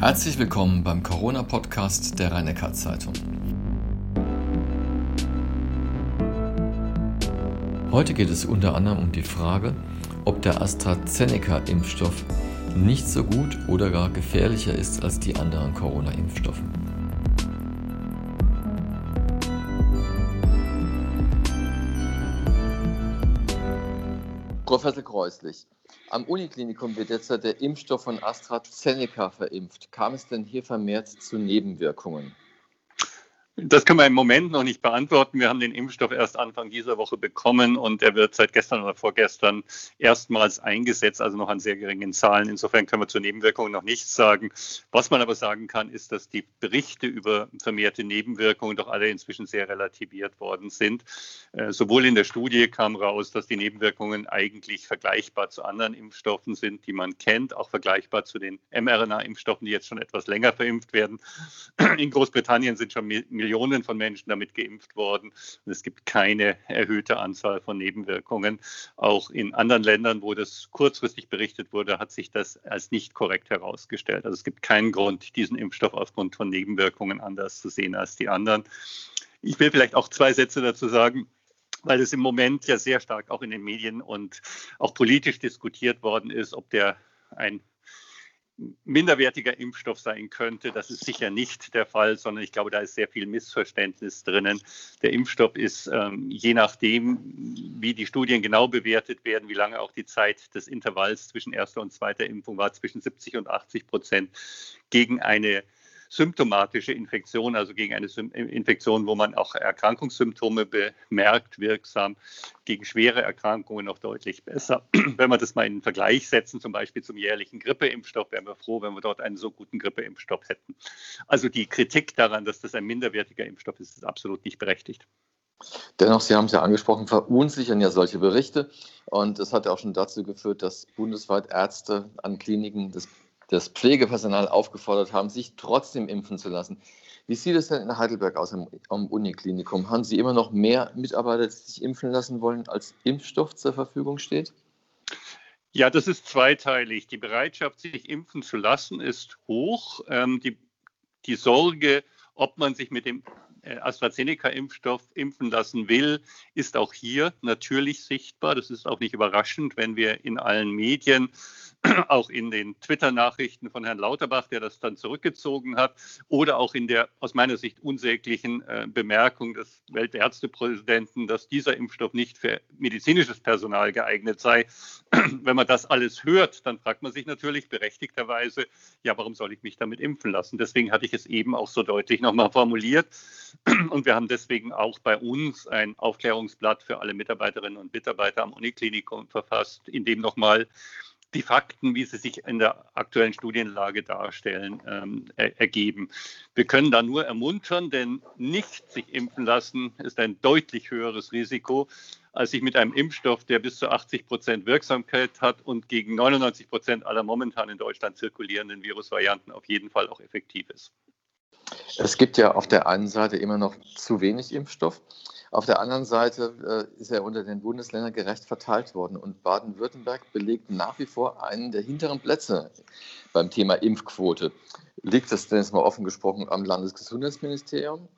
Herzlich willkommen beim Corona-Podcast der rhein zeitung Heute geht es unter anderem um die Frage, ob der AstraZeneca-Impfstoff nicht so gut oder gar gefährlicher ist als die anderen Corona-Impfstoffe. Professor Kreuslich, am Uniklinikum wird derzeit der Impfstoff von AstraZeneca verimpft. Kam es denn hier vermehrt zu Nebenwirkungen? Das können wir im Moment noch nicht beantworten. Wir haben den Impfstoff erst Anfang dieser Woche bekommen und er wird seit gestern oder vorgestern erstmals eingesetzt, also noch an sehr geringen Zahlen. Insofern können wir zur Nebenwirkungen noch nichts sagen. Was man aber sagen kann, ist, dass die Berichte über vermehrte Nebenwirkungen doch alle inzwischen sehr relativiert worden sind. Äh, sowohl in der Studie kam raus, dass die Nebenwirkungen eigentlich vergleichbar zu anderen Impfstoffen sind, die man kennt, auch vergleichbar zu den mRNA-Impfstoffen, die jetzt schon etwas länger verimpft werden. In Großbritannien sind schon Millionen Millionen von Menschen damit geimpft worden. Und es gibt keine erhöhte Anzahl von Nebenwirkungen. Auch in anderen Ländern, wo das kurzfristig berichtet wurde, hat sich das als nicht korrekt herausgestellt. Also es gibt keinen Grund, diesen Impfstoff aufgrund von Nebenwirkungen anders zu sehen als die anderen. Ich will vielleicht auch zwei Sätze dazu sagen weil es im Moment ja sehr stark auch in den Medien und auch politisch diskutiert worden ist, ob der ein minderwertiger Impfstoff sein könnte. Das ist sicher nicht der Fall, sondern ich glaube, da ist sehr viel Missverständnis drinnen. Der Impfstoff ist ähm, je nachdem, wie die Studien genau bewertet werden, wie lange auch die Zeit des Intervalls zwischen erster und zweiter Impfung war, zwischen 70 und 80 Prozent gegen eine symptomatische Infektion, also gegen eine Infektion, wo man auch Erkrankungssymptome bemerkt, wirksam, gegen schwere Erkrankungen noch deutlich besser. Wenn wir das mal in den Vergleich setzen, zum Beispiel zum jährlichen Grippeimpfstoff, wären wir froh, wenn wir dort einen so guten Grippeimpfstoff hätten. Also die Kritik daran, dass das ein minderwertiger Impfstoff ist, ist absolut nicht berechtigt. Dennoch, Sie haben es ja angesprochen, verunsichern ja solche Berichte. Und es hat ja auch schon dazu geführt, dass bundesweit Ärzte an Kliniken das das Pflegepersonal aufgefordert haben, sich trotzdem impfen zu lassen. Wie sieht es denn in Heidelberg aus am, Uniklinikum? Haben Sie immer noch mehr Mitarbeiter, die sich impfen lassen wollen, als Impfstoff zur Verfügung steht? Ja, das ist zweiteilig. Die Bereitschaft, sich impfen zu lassen, ist hoch. Ähm, die, die Sorge, ob man sich mit dem äh, AstraZeneca-Impfstoff impfen lassen will, ist auch hier natürlich sichtbar. Das ist auch nicht überraschend, wenn wir in allen Medien auch in den Twitter-Nachrichten von Herrn Lauterbach, der das dann zurückgezogen hat, oder auch in der aus meiner Sicht unsäglichen äh, Bemerkung des Weltärztepräsidenten, dass dieser Impfstoff nicht für medizinisches Personal geeignet sei. Wenn man das alles hört, dann fragt man sich natürlich berechtigterweise, ja, warum soll ich mich damit impfen lassen? Deswegen hatte ich es eben auch so deutlich nochmal formuliert. Und wir haben deswegen auch bei uns ein Aufklärungsblatt für alle Mitarbeiterinnen und Mitarbeiter am Uniklinikum verfasst, in dem nochmal die Fakten, wie sie sich in der aktuellen Studienlage darstellen, ähm, er ergeben. Wir können da nur ermuntern, denn nicht sich impfen lassen ist ein deutlich höheres Risiko, als sich mit einem Impfstoff, der bis zu 80 Prozent Wirksamkeit hat und gegen 99 Prozent aller momentan in Deutschland zirkulierenden Virusvarianten auf jeden Fall auch effektiv ist. Es gibt ja auf der einen Seite immer noch zu wenig Impfstoff. Auf der anderen Seite äh, ist er unter den Bundesländern gerecht verteilt worden. Und Baden-Württemberg belegt nach wie vor einen der hinteren Plätze beim Thema Impfquote. Liegt das denn jetzt mal offen gesprochen am Landesgesundheitsministerium?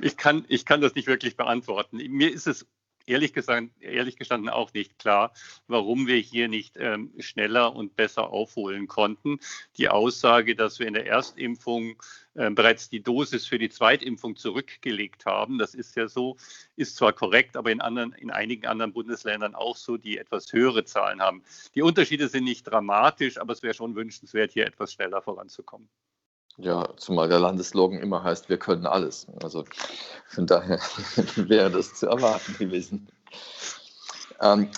Ich kann, ich kann das nicht wirklich beantworten. Mir ist es ehrlich, gesagt, ehrlich gestanden auch nicht klar, warum wir hier nicht ähm, schneller und besser aufholen konnten. Die Aussage, dass wir in der Erstimpfung äh, bereits die Dosis für die Zweitimpfung zurückgelegt haben, das ist ja so, ist zwar korrekt, aber in, anderen, in einigen anderen Bundesländern auch so, die etwas höhere Zahlen haben. Die Unterschiede sind nicht dramatisch, aber es wäre schon wünschenswert, hier etwas schneller voranzukommen. Ja, zumal der Landeslogan immer heißt, wir können alles. Also von daher wäre das zu erwarten gewesen. Ähm,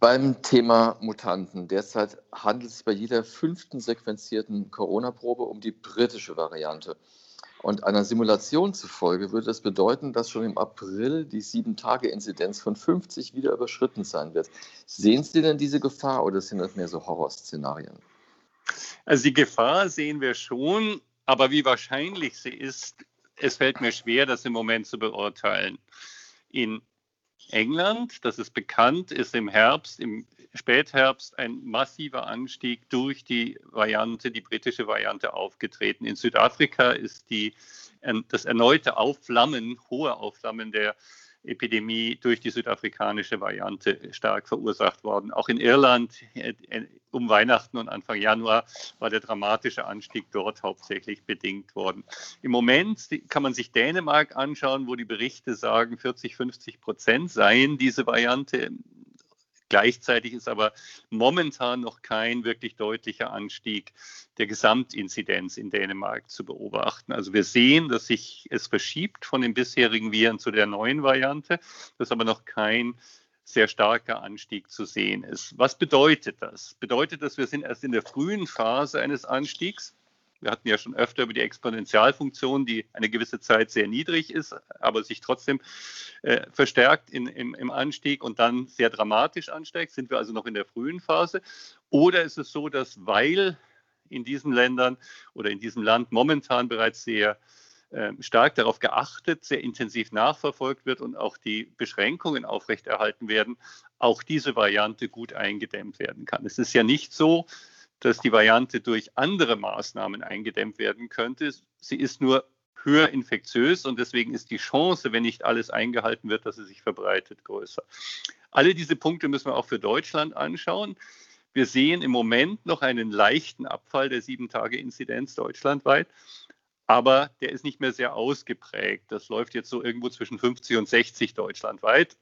beim Thema Mutanten. Derzeit handelt es bei jeder fünften sequenzierten Corona-Probe um die britische Variante. Und einer Simulation zufolge würde das bedeuten, dass schon im April die Sieben-Tage-Inzidenz von 50 wieder überschritten sein wird. Sehen Sie denn diese Gefahr oder sind das mehr so Horrorszenarien? Also die Gefahr sehen wir schon, aber wie wahrscheinlich sie ist, es fällt mir schwer, das im Moment zu beurteilen. In England, das ist bekannt, ist im Herbst, im Spätherbst ein massiver Anstieg durch die Variante, die britische Variante aufgetreten. In Südafrika ist die, das erneute Aufflammen, hohe Aufflammen der Epidemie durch die südafrikanische Variante stark verursacht worden. Auch in Irland äh, um Weihnachten und Anfang Januar war der dramatische Anstieg dort hauptsächlich bedingt worden. Im Moment kann man sich Dänemark anschauen, wo die Berichte sagen, 40, 50 Prozent seien diese Variante Gleichzeitig ist aber momentan noch kein wirklich deutlicher Anstieg der Gesamtinzidenz in Dänemark zu beobachten. Also wir sehen, dass sich es verschiebt von den bisherigen Viren zu der neuen Variante, dass aber noch kein sehr starker Anstieg zu sehen ist. Was bedeutet das? Bedeutet das, wir sind erst in der frühen Phase eines Anstiegs? Wir hatten ja schon öfter über die Exponentialfunktion, die eine gewisse Zeit sehr niedrig ist, aber sich trotzdem äh, verstärkt in, im, im Anstieg und dann sehr dramatisch ansteigt. Sind wir also noch in der frühen Phase? Oder ist es so, dass weil in diesen Ländern oder in diesem Land momentan bereits sehr äh, stark darauf geachtet, sehr intensiv nachverfolgt wird und auch die Beschränkungen aufrechterhalten werden, auch diese Variante gut eingedämmt werden kann. Es ist ja nicht so, dass die Variante durch andere Maßnahmen eingedämmt werden könnte. Sie ist nur höher infektiös und deswegen ist die Chance, wenn nicht alles eingehalten wird, dass sie sich verbreitet, größer. Alle diese Punkte müssen wir auch für Deutschland anschauen. Wir sehen im Moment noch einen leichten Abfall der Sieben-Tage-Inzidenz deutschlandweit, aber der ist nicht mehr sehr ausgeprägt. Das läuft jetzt so irgendwo zwischen 50 und 60 deutschlandweit.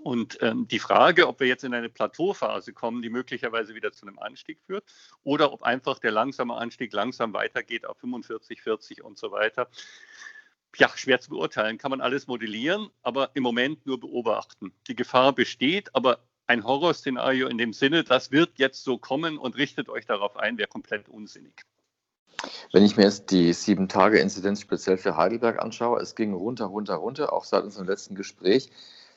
Und ähm, die Frage, ob wir jetzt in eine Plateauphase kommen, die möglicherweise wieder zu einem Anstieg führt, oder ob einfach der langsame Anstieg langsam weitergeht auf 45, 40 und so weiter. Ja, schwer zu beurteilen, kann man alles modellieren, aber im Moment nur beobachten. Die Gefahr besteht, aber ein Horrorszenario in dem Sinne, das wird jetzt so kommen und richtet euch darauf ein, wäre komplett unsinnig. Wenn ich mir jetzt die Sieben-Tage-Inzidenz speziell für Heidelberg anschaue, es ging runter, runter, runter, auch seit unserem letzten Gespräch.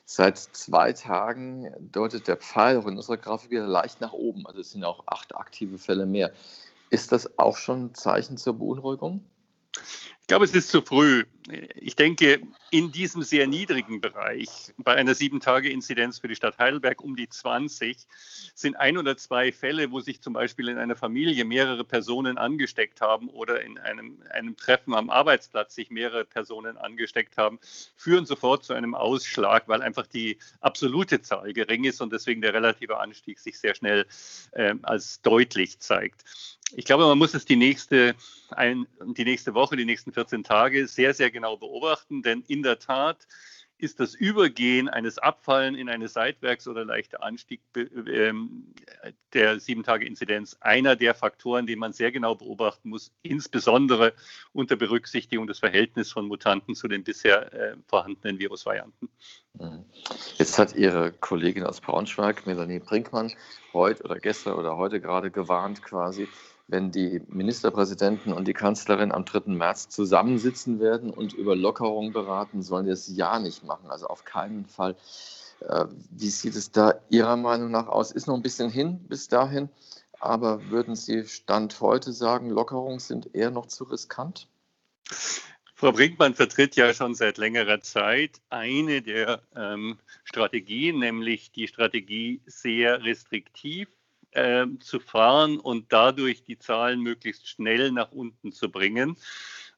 Seit zwei Tagen deutet der Pfeil auch in unserer Grafik wieder leicht nach oben. Also es sind auch acht aktive Fälle mehr. Ist das auch schon ein Zeichen zur Beunruhigung? Ich glaube, es ist zu früh. Ich denke, in diesem sehr niedrigen Bereich, bei einer Sieben-Tage-Inzidenz für die Stadt Heidelberg um die 20, sind ein oder zwei Fälle, wo sich zum Beispiel in einer Familie mehrere Personen angesteckt haben oder in einem, einem Treffen am Arbeitsplatz sich mehrere Personen angesteckt haben, führen sofort zu einem Ausschlag, weil einfach die absolute Zahl gering ist und deswegen der relative Anstieg sich sehr schnell äh, als deutlich zeigt. Ich glaube, man muss es die nächste, ein, die nächste Woche, die nächsten 14 Tage sehr, sehr genau beobachten, denn in der Tat ist das Übergehen eines Abfallen in eine Seitwärts- oder leichter Anstieg ähm, der Sieben-Tage-Inzidenz einer der Faktoren, den man sehr genau beobachten muss, insbesondere unter Berücksichtigung des Verhältnisses von Mutanten zu den bisher äh, vorhandenen Virusvarianten. Mhm. Jetzt hat Ihre Kollegin aus Braunschweig, Melanie Brinkmann, heute oder gestern oder heute gerade gewarnt quasi, wenn die Ministerpräsidenten und die Kanzlerin am 3. März zusammensitzen werden und über Lockerungen beraten, sollen die das ja nicht machen. Also auf keinen Fall. Äh, wie sieht es da Ihrer Meinung nach aus? Ist noch ein bisschen hin bis dahin, aber würden Sie Stand heute sagen, Lockerungen sind eher noch zu riskant? Frau Brinkmann vertritt ja schon seit längerer Zeit eine der ähm, Strategien, nämlich die Strategie sehr restriktiv äh, zu fahren und dadurch die Zahlen möglichst schnell nach unten zu bringen.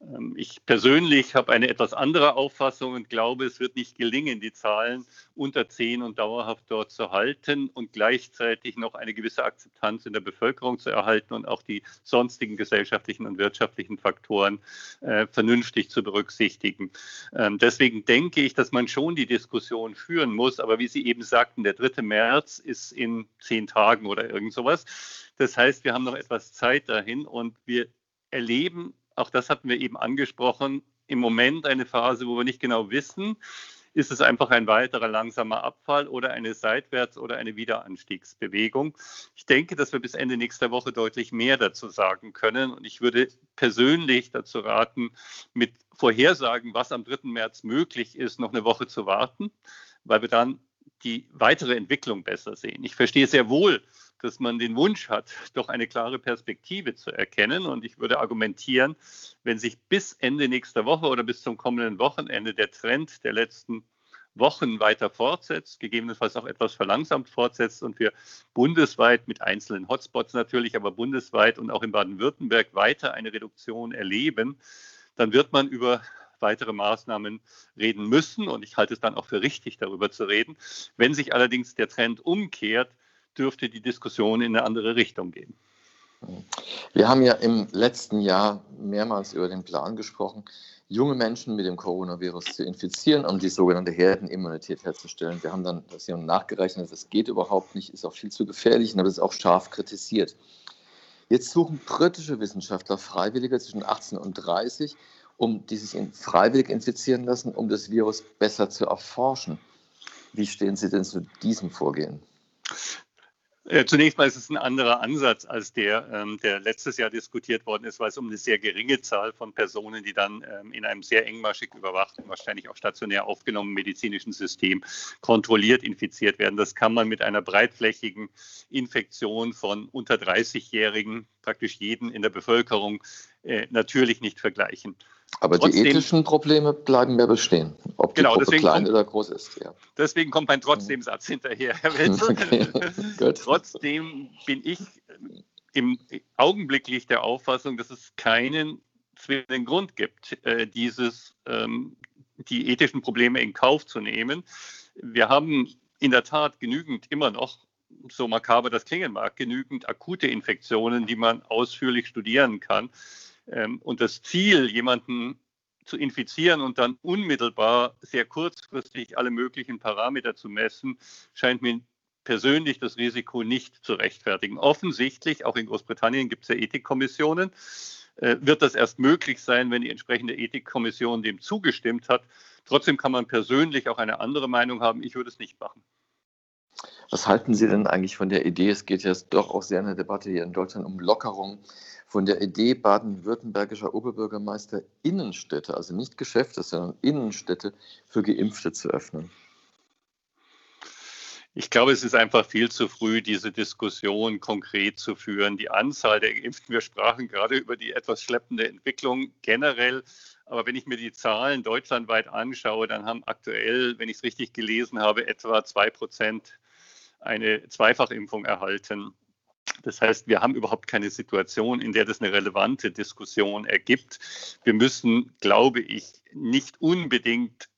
Ähm, ich persönlich habe eine etwas andere Auffassung und glaube, es wird nicht gelingen, die Zahlen unter 10 und dauerhaft dort zu halten und gleichzeitig noch eine gewisse Akzeptanz in der Bevölkerung zu erhalten und auch die sonstigen gesellschaftlichen und wirtschaftlichen Faktoren äh, vernünftig zu berücksichtigen. Ähm, deswegen denke ich, dass man schon die Diskussion führen muss. Aber wie Sie eben sagten, der 3. März ist in zehn Tagen oder irgend sowas. Das heißt, wir haben noch etwas Zeit dahin und wir erleben auch das hatten wir eben angesprochen, im Moment eine Phase, wo wir nicht genau wissen, ist es einfach ein weiterer langsamer Abfall oder eine Seitwärts- oder eine Wiederanstiegsbewegung. Ich denke, dass wir bis Ende nächster Woche deutlich mehr dazu sagen können. Und ich würde persönlich dazu raten, mit Vorhersagen, was am 3. März möglich ist, noch eine Woche zu warten, weil wir dann die weitere Entwicklung besser sehen. Ich verstehe sehr wohl, dass man den Wunsch hat, doch eine klare Perspektive zu erkennen. Und ich würde argumentieren, wenn sich bis Ende nächster Woche oder bis zum kommenden Wochenende der Trend der letzten Wochen weiter fortsetzt, gegebenenfalls auch etwas verlangsamt fortsetzt und wir bundesweit mit einzelnen Hotspots natürlich, aber bundesweit und auch in Baden-Württemberg weiter eine Reduktion erleben, dann wird man über weitere Maßnahmen reden müssen und ich halte es dann auch für richtig, darüber zu reden. Wenn sich allerdings der Trend umkehrt, dürfte die Diskussion in eine andere Richtung gehen. Wir haben ja im letzten Jahr mehrmals über den Plan gesprochen, junge Menschen mit dem Coronavirus zu infizieren, um die sogenannte Herdenimmunität herzustellen. Wir haben dann das hier nachgerechnet, das geht überhaupt nicht, ist auch viel zu gefährlich und das ist auch scharf kritisiert. Jetzt suchen britische Wissenschaftler Freiwillige zwischen 18 und 30, um die sich freiwillig infizieren lassen, um das Virus besser zu erforschen. Wie stehen Sie denn zu diesem Vorgehen? Äh, zunächst mal ist es ein anderer Ansatz als der, ähm, der letztes Jahr diskutiert worden ist, weil es um eine sehr geringe Zahl von Personen, die dann ähm, in einem sehr engmaschig überwachten, wahrscheinlich auch stationär aufgenommenen medizinischen System kontrolliert infiziert werden. Das kann man mit einer breitflächigen Infektion von unter 30-Jährigen, praktisch jeden in der Bevölkerung, äh, natürlich nicht vergleichen. Aber trotzdem, die ethischen Probleme bleiben ja bestehen, ob die genau, Gruppe klein kommt, oder groß ist. Ja. Deswegen kommt mein Trotzdem-Satz hinterher, Herr Welzel. Okay. trotzdem bin ich im augenblicklich der Auffassung, dass es keinen zwingenden Grund gibt, äh, dieses, ähm, die ethischen Probleme in Kauf zu nehmen. Wir haben in der Tat genügend immer noch so makaber das klingen mag, genügend akute Infektionen, die man ausführlich studieren kann. Ähm, und das Ziel, jemanden zu infizieren und dann unmittelbar sehr kurzfristig alle möglichen Parameter zu messen, scheint mir persönlich das Risiko nicht zu rechtfertigen. Offensichtlich, auch in Großbritannien gibt es ja Ethikkommissionen, äh, wird das erst möglich sein, wenn die entsprechende Ethikkommission dem zugestimmt hat. Trotzdem kann man persönlich auch eine andere Meinung haben. Ich würde es nicht machen. Was halten Sie denn eigentlich von der Idee? Es geht ja doch auch sehr in der Debatte hier in Deutschland um Lockerung von der Idee baden-württembergischer Oberbürgermeister Innenstädte, also nicht Geschäfte, sondern Innenstädte für Geimpfte zu öffnen. Ich glaube, es ist einfach viel zu früh, diese Diskussion konkret zu führen. Die Anzahl der Geimpften, wir sprachen gerade über die etwas schleppende Entwicklung generell. Aber wenn ich mir die Zahlen deutschlandweit anschaue, dann haben aktuell, wenn ich es richtig gelesen habe, etwa zwei Prozent eine Zweifachimpfung erhalten. Das heißt, wir haben überhaupt keine Situation, in der das eine relevante Diskussion ergibt. Wir müssen, glaube ich, nicht unbedingt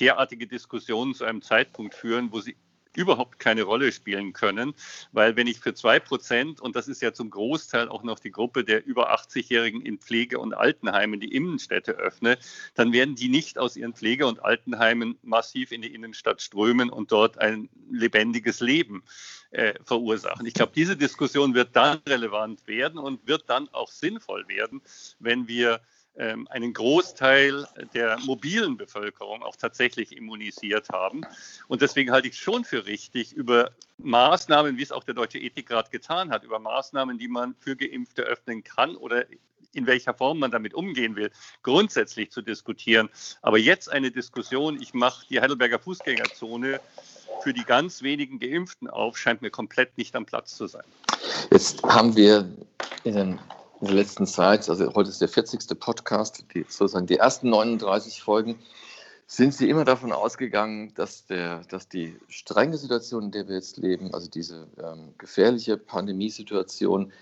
derartige Diskussionen zu einem Zeitpunkt führen, wo sie überhaupt keine Rolle spielen können, weil wenn ich für zwei Prozent, und das ist ja zum Großteil auch noch die Gruppe der über 80-Jährigen in Pflege- und Altenheimen die Innenstädte öffne, dann werden die nicht aus ihren Pflege- und Altenheimen massiv in die Innenstadt strömen und dort ein lebendiges Leben äh, verursachen. Ich glaube, diese Diskussion wird dann relevant werden und wird dann auch sinnvoll werden, wenn wir einen Großteil der mobilen Bevölkerung auch tatsächlich immunisiert haben. Und deswegen halte ich schon für richtig, über Maßnahmen, wie es auch der Deutsche Ethikrat getan hat, über Maßnahmen, die man für Geimpfte öffnen kann oder in welcher Form man damit umgehen will, grundsätzlich zu diskutieren. Aber jetzt eine Diskussion, ich mache die Heidelberger Fußgängerzone für die ganz wenigen Geimpften auf, scheint mir komplett nicht am Platz zu sein. Jetzt haben wir in den in der letzten Zeit, also heute ist der 40. Podcast, die, sozusagen die ersten 39 Folgen, sind Sie immer davon ausgegangen, dass, der, dass die strenge Situation, in der wir jetzt leben, also diese ähm, gefährliche Pandemiesituation,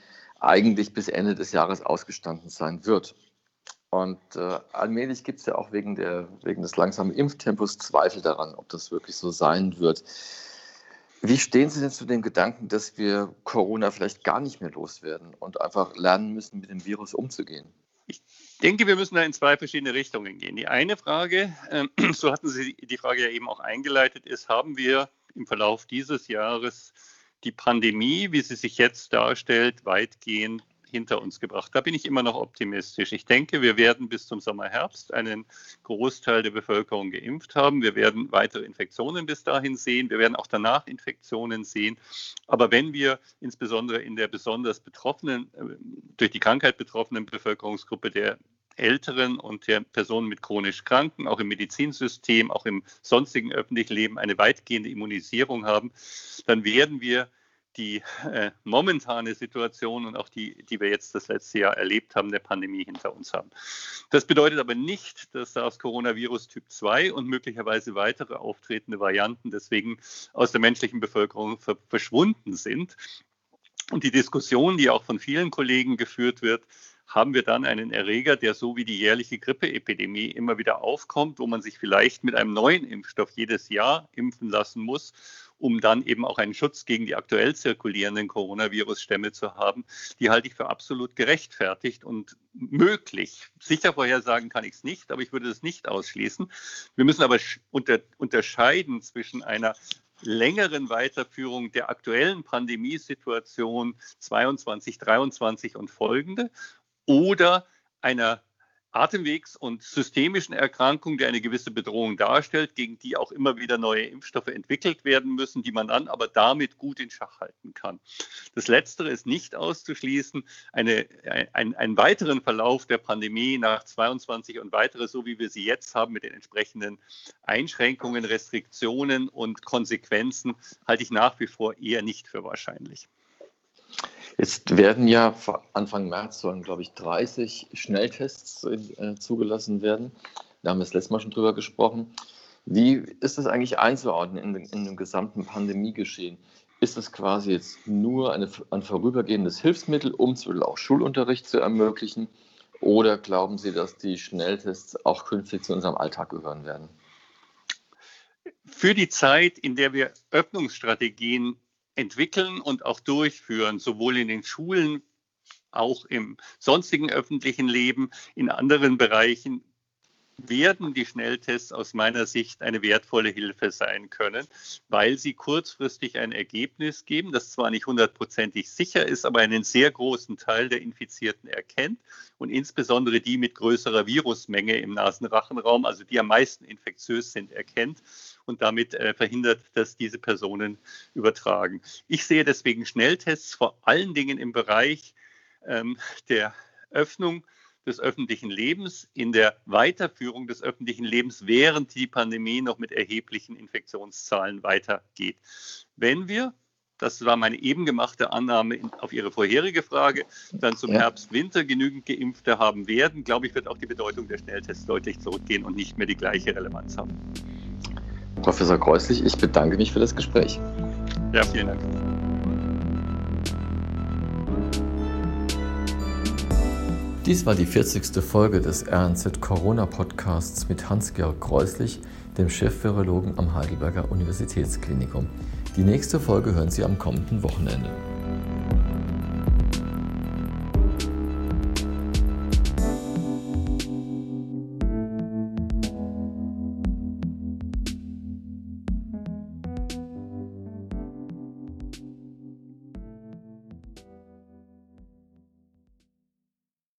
eigentlich bis Ende des Jahres ausgestanden sein wird. Und äh, allmählich gibt es ja auch wegen, der, wegen des langsamen Impftempos Zweifel daran, ob das wirklich so sein wird. Wie stehen Sie denn zu dem Gedanken, dass wir Corona vielleicht gar nicht mehr loswerden und einfach lernen müssen, mit dem Virus umzugehen? Ich denke, wir müssen da in zwei verschiedene Richtungen gehen. Die eine Frage, äh, so hatten Sie die Frage ja eben auch eingeleitet, ist, haben wir im Verlauf dieses Jahres die Pandemie, wie sie sich jetzt darstellt, weitgehend hinter uns gebracht. Da bin ich immer noch optimistisch. Ich denke, wir werden bis zum Sommer, Herbst einen Großteil der Bevölkerung geimpft haben. Wir werden weitere Infektionen bis dahin sehen. Wir werden auch danach Infektionen sehen. Aber wenn wir insbesondere in der besonders betroffenen, äh, durch die Krankheit betroffenen Bevölkerungsgruppe der Älteren und der Personen mit chronisch Kranken, auch im Medizinsystem, auch im sonstigen öffentlichen Leben eine weitgehende Immunisierung haben, dann werden wir die äh, momentane Situation und auch die, die wir jetzt das letzte Jahr erlebt haben, der Pandemie hinter uns haben. Das bedeutet aber nicht, dass das Coronavirus Typ 2 und möglicherweise weitere auftretende Varianten deswegen aus der menschlichen Bevölkerung ver verschwunden sind. Und die Diskussion, die auch von vielen Kollegen geführt wird, haben wir dann einen Erreger, der so wie die jährliche Grippeepidemie immer wieder aufkommt, wo man sich vielleicht mit einem neuen Impfstoff jedes Jahr impfen lassen muss, um dann eben auch einen Schutz gegen die aktuell zirkulierenden Coronavirus-Stämme zu haben, die halte ich für absolut gerechtfertigt und möglich. Sicher vorhersagen kann ich es nicht, aber ich würde es nicht ausschließen. Wir müssen aber unter, unterscheiden zwischen einer längeren Weiterführung der aktuellen Pandemiesituation 22, 23 und folgende oder einer Atemwegs- und systemischen Erkrankung, die eine gewisse Bedrohung darstellt, gegen die auch immer wieder neue Impfstoffe entwickelt werden müssen, die man dann aber damit gut in Schach halten kann. Das Letztere ist nicht auszuschließen. Eine, ein, einen weiteren Verlauf der Pandemie nach 22 und weitere, so wie wir sie jetzt haben, mit den entsprechenden Einschränkungen, Restriktionen und Konsequenzen, halte ich nach wie vor eher nicht für wahrscheinlich. Jetzt werden ja Anfang März sollen, glaube ich, 30 Schnelltests äh, zugelassen werden. Da haben wir das letzte Mal schon drüber gesprochen. Wie ist das eigentlich einzuordnen in, in dem gesamten Pandemiegeschehen? Ist das quasi jetzt nur eine, ein vorübergehendes Hilfsmittel, um auch Schulunterricht zu ermöglichen? Oder glauben Sie, dass die Schnelltests auch künftig zu unserem Alltag gehören werden? Für die Zeit, in der wir Öffnungsstrategien entwickeln und auch durchführen, sowohl in den Schulen, auch im sonstigen öffentlichen Leben, in anderen Bereichen werden die Schnelltests aus meiner Sicht eine wertvolle Hilfe sein können, weil sie kurzfristig ein Ergebnis geben, das zwar nicht hundertprozentig sicher ist, aber einen sehr großen Teil der Infizierten erkennt und insbesondere die mit größerer Virusmenge im Nasenrachenraum, also die am meisten infektiös sind, erkennt und damit äh, verhindert, dass diese Personen übertragen. Ich sehe deswegen Schnelltests vor allen Dingen im Bereich ähm, der Öffnung des öffentlichen Lebens, in der Weiterführung des öffentlichen Lebens, während die Pandemie noch mit erheblichen Infektionszahlen weitergeht. Wenn wir das war meine eben gemachte Annahme auf Ihre vorherige Frage, dann zum ja. Herbst, Winter genügend Geimpfte haben werden, glaube ich, wird auch die Bedeutung der Schnelltests deutlich zurückgehen und nicht mehr die gleiche Relevanz haben. Professor Kreuslich, ich bedanke mich für das Gespräch. Ja, vielen Dank. Dies war die 40. Folge des RNZ Corona Podcasts mit Hans-Georg Kreuslich, dem Chefvirologen am Heidelberger Universitätsklinikum. Die nächste Folge hören Sie am kommenden Wochenende.